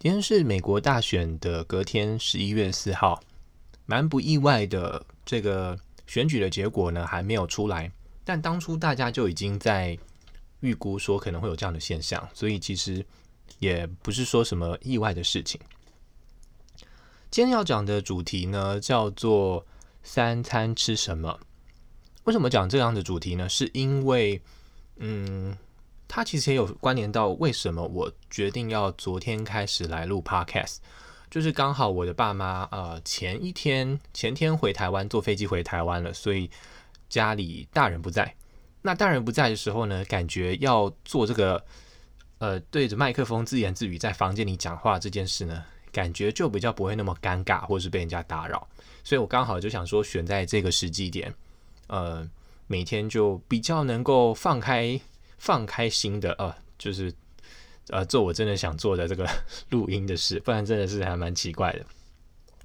今天是美国大选的隔天，十一月四号，蛮不意外的。这个选举的结果呢，还没有出来，但当初大家就已经在预估说可能会有这样的现象，所以其实也不是说什么意外的事情。今天要讲的主题呢，叫做三餐吃什么？为什么讲这样的主题呢？是因为，嗯。它其实也有关联到为什么我决定要昨天开始来录 Podcast，就是刚好我的爸妈呃前一天前天回台湾坐飞机回台湾了，所以家里大人不在。那大人不在的时候呢，感觉要做这个呃对着麦克风自言自语在房间里讲话这件事呢，感觉就比较不会那么尴尬，或是被人家打扰。所以我刚好就想说选在这个时机点，呃每天就比较能够放开。放开心的呃，就是呃做我真的想做的这个 录音的事，不然真的是还蛮奇怪的。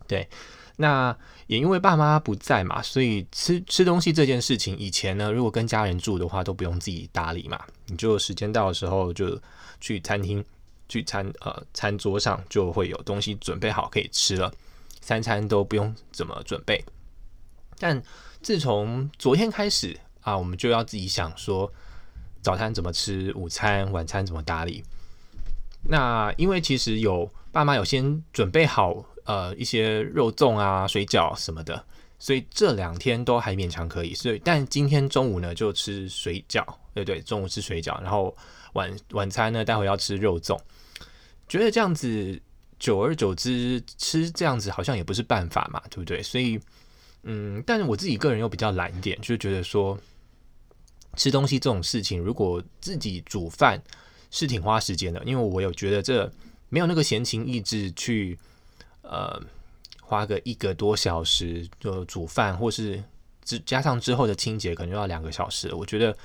对，那也因为爸妈不在嘛，所以吃吃东西这件事情，以前呢，如果跟家人住的话，都不用自己打理嘛，你就时间到的时候就去餐厅去餐呃餐桌上就会有东西准备好可以吃了，三餐都不用怎么准备。但自从昨天开始啊，我们就要自己想说。早餐怎么吃？午餐、晚餐怎么打理？那因为其实有爸妈有先准备好呃一些肉粽啊、水饺什么的，所以这两天都还勉强可以。所以但今天中午呢就吃水饺，对对，中午吃水饺，然后晚晚餐呢待会要吃肉粽。觉得这样子久而久之吃这样子好像也不是办法嘛，对不对？所以嗯，但是我自己个人又比较懒一点，就觉得说。吃东西这种事情，如果自己煮饭是挺花时间的，因为我有觉得这没有那个闲情逸致去，呃，花个一个多小时就煮饭，或是之加上之后的清洁，可能要两个小时。我觉得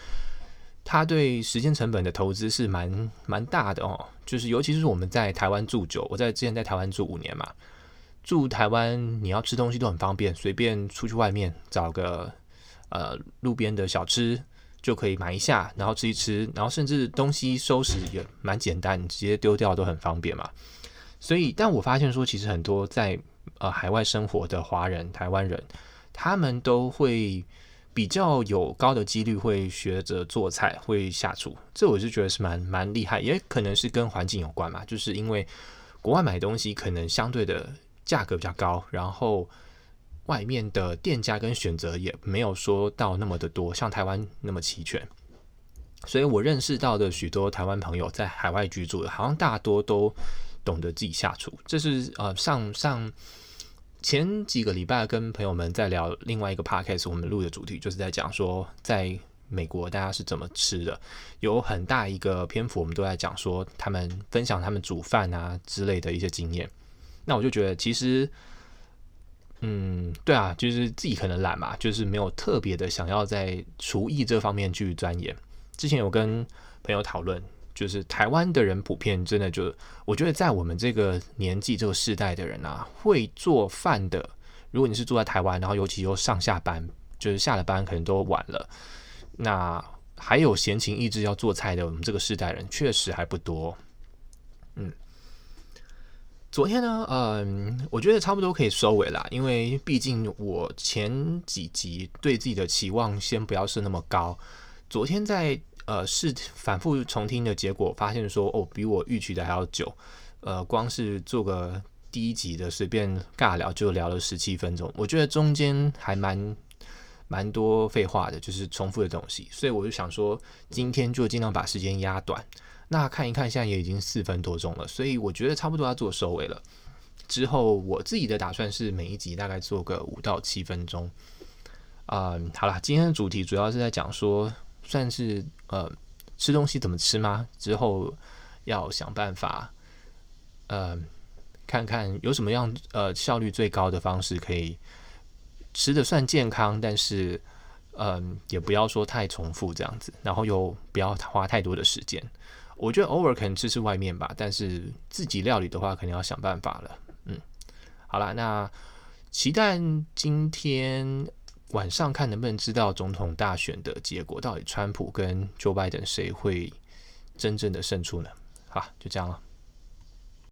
它对时间成本的投资是蛮蛮大的哦。就是尤其是我们在台湾住久，我在之前在台湾住五年嘛，住台湾你要吃东西都很方便，随便出去外面找个呃路边的小吃。就可以买一下，然后吃一吃，然后甚至东西收拾也蛮简单，直接丢掉都很方便嘛。所以，但我发现说，其实很多在呃海外生活的华人、台湾人，他们都会比较有高的几率会学着做菜，会下厨。这我就觉得是蛮蛮厉害，也可能是跟环境有关嘛，就是因为国外买东西可能相对的价格比较高，然后。外面的店家跟选择也没有说到那么的多，像台湾那么齐全，所以我认识到的许多台湾朋友在海外居住的，好像大多都懂得自己下厨。这是呃上上前几个礼拜跟朋友们在聊另外一个 podcast，我们录的主题就是在讲说，在美国大家是怎么吃的，有很大一个篇幅我们都在讲说他们分享他们煮饭啊之类的一些经验。那我就觉得其实。嗯，对啊，就是自己可能懒嘛，就是没有特别的想要在厨艺这方面去钻研。之前有跟朋友讨论，就是台湾的人普遍真的就，我觉得在我们这个年纪这个世代的人啊，会做饭的，如果你是住在台湾，然后尤其又上下班，就是下了班可能都晚了，那还有闲情逸致要做菜的，我们这个世代人确实还不多。嗯。昨天呢，嗯，我觉得差不多可以收尾啦，因为毕竟我前几集对自己的期望先不要设那么高。昨天在呃试反复重听的结果，发现说哦，比我预期的还要久。呃，光是做个第一集的随便尬聊就聊了十七分钟，我觉得中间还蛮蛮多废话的，就是重复的东西，所以我就想说，今天就尽量把时间压短。那看一看，现在也已经四分多钟了，所以我觉得差不多要做收尾了。之后我自己的打算是每一集大概做个五到七分钟。嗯，好了，今天的主题主要是在讲说，算是呃吃东西怎么吃吗？之后要想办法，呃，看看有什么样呃效率最高的方式可以吃得算健康，但是嗯、也不要说太重复这样子，然后又不要花太多的时间。我觉得偶尔可能吃吃外面吧，但是自己料理的话，肯定要想办法了。嗯，好了，那期待今天晚上看能不能知道总统大选的结果，到底川普跟 Joe Biden 谁会真正的胜出呢？好，就这样了。